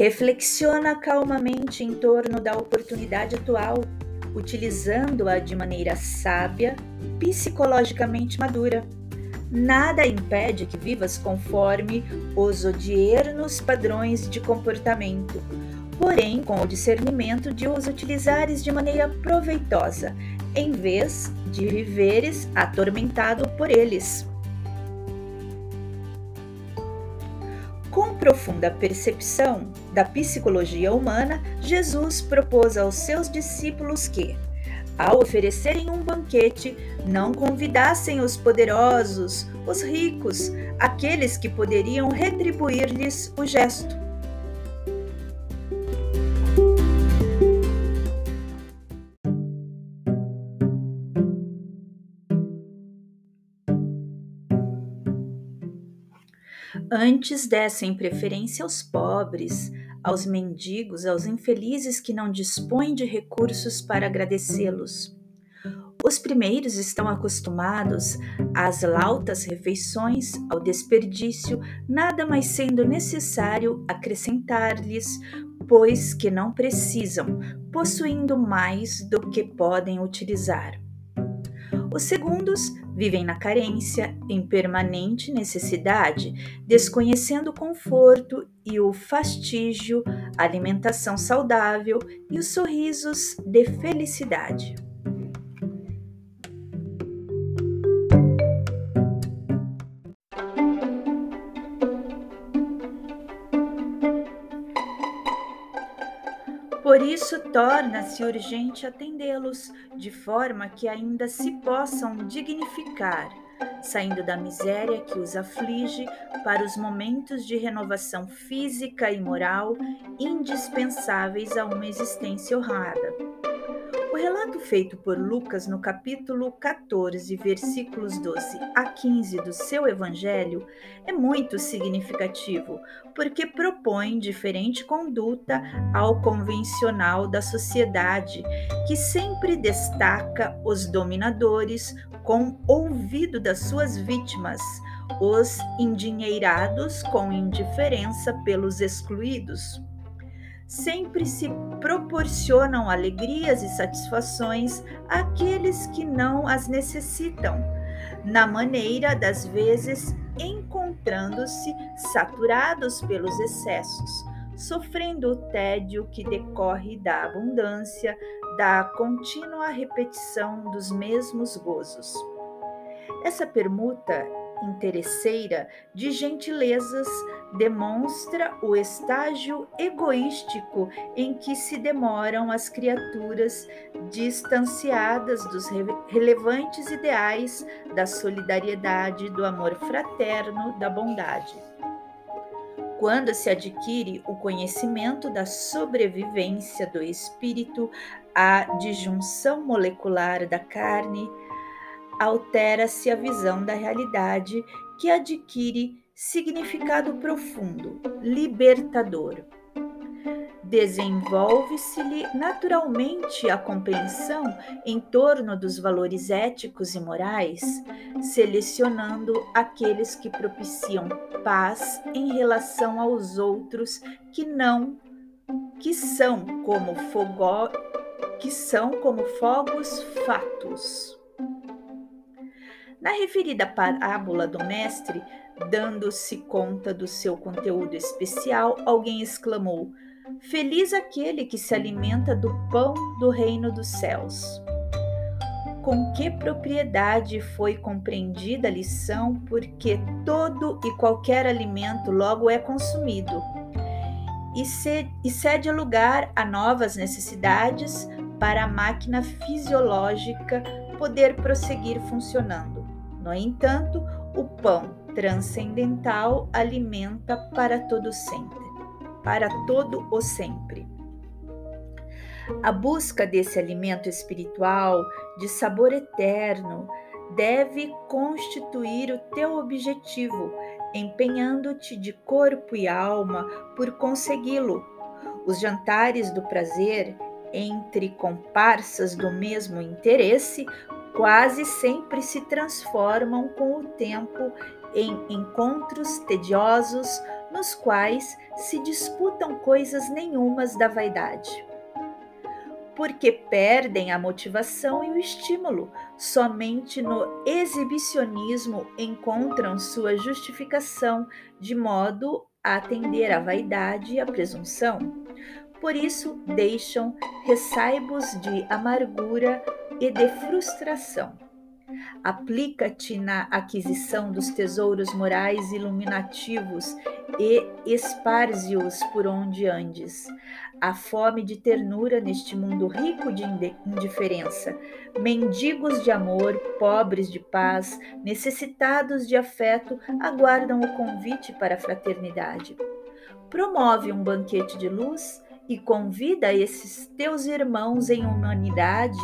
Reflexiona calmamente em torno da oportunidade atual, utilizando-a de maneira sábia, psicologicamente madura. Nada impede que vivas conforme os odiernos padrões de comportamento, porém com o discernimento de os utilizares de maneira proveitosa, em vez de viveres atormentado por eles. Com profunda percepção da psicologia humana, Jesus propôs aos seus discípulos que, ao oferecerem um banquete, não convidassem os poderosos, os ricos, aqueles que poderiam retribuir-lhes o gesto Antes dessem preferência aos pobres, aos mendigos, aos infelizes que não dispõem de recursos para agradecê-los. Os primeiros estão acostumados às lautas refeições, ao desperdício, nada mais sendo necessário acrescentar-lhes, pois que não precisam, possuindo mais do que podem utilizar. Os segundos vivem na carência, em permanente necessidade, desconhecendo o conforto e o fastígio, alimentação saudável e os sorrisos de felicidade. Por isso, torna-se urgente atendê-los, de forma que ainda se possam dignificar, saindo da miséria que os aflige para os momentos de renovação física e moral indispensáveis a uma existência honrada. Relato feito por Lucas no capítulo 14, versículos 12 a 15 do seu evangelho é muito significativo, porque propõe diferente conduta ao convencional da sociedade, que sempre destaca os dominadores com ouvido das suas vítimas, os endinheirados com indiferença pelos excluídos sempre se proporcionam alegrias e satisfações àqueles que não as necessitam, na maneira das vezes encontrando-se saturados pelos excessos, sofrendo o tédio que decorre da abundância, da contínua repetição dos mesmos gozos. Essa permuta interesseira de gentilezas demonstra o estágio egoístico em que se demoram as criaturas distanciadas dos relevantes ideais da solidariedade, do amor fraterno, da bondade. Quando se adquire o conhecimento da sobrevivência do espírito à disjunção molecular da carne, altera-se a visão da realidade que adquire significado profundo, libertador. Desenvolve-se-lhe naturalmente a compreensão em torno dos valores éticos e morais, selecionando aqueles que propiciam paz em relação aos outros que não que são como fogo, que são como fogos fatos. Na referida parábola do mestre, dando-se conta do seu conteúdo especial, alguém exclamou: Feliz aquele que se alimenta do pão do reino dos céus. Com que propriedade foi compreendida a lição, porque todo e qualquer alimento logo é consumido e cede lugar a novas necessidades para a máquina fisiológica poder prosseguir funcionando. No entanto, o pão transcendental alimenta para todo sempre, para todo o sempre. A busca desse alimento espiritual de sabor eterno deve constituir o teu objetivo, empenhando-te de corpo e alma por consegui-lo. Os jantares do prazer entre comparsas do mesmo interesse quase sempre se transformam com o tempo em encontros tediosos nos quais se disputam coisas nenhumas da vaidade. Porque perdem a motivação e o estímulo, somente no exibicionismo encontram sua justificação, de modo a atender à vaidade e à presunção. Por isso, deixam ressaibos de amargura e de frustração. Aplica-te na aquisição dos tesouros morais iluminativos e esparze-os por onde andes. A fome de ternura neste mundo rico de indiferença, mendigos de amor, pobres de paz, necessitados de afeto, aguardam o convite para a fraternidade. Promove um banquete de luz e convida esses teus irmãos em humanidade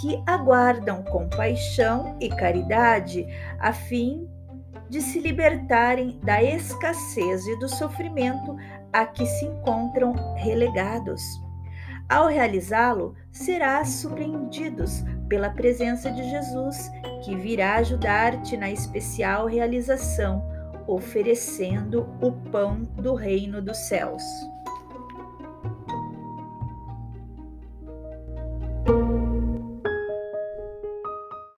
que aguardam compaixão e caridade a fim de se libertarem da escassez e do sofrimento a que se encontram relegados. Ao realizá-lo, serás surpreendidos pela presença de Jesus, que virá ajudar-te na especial realização, oferecendo o pão do reino dos céus.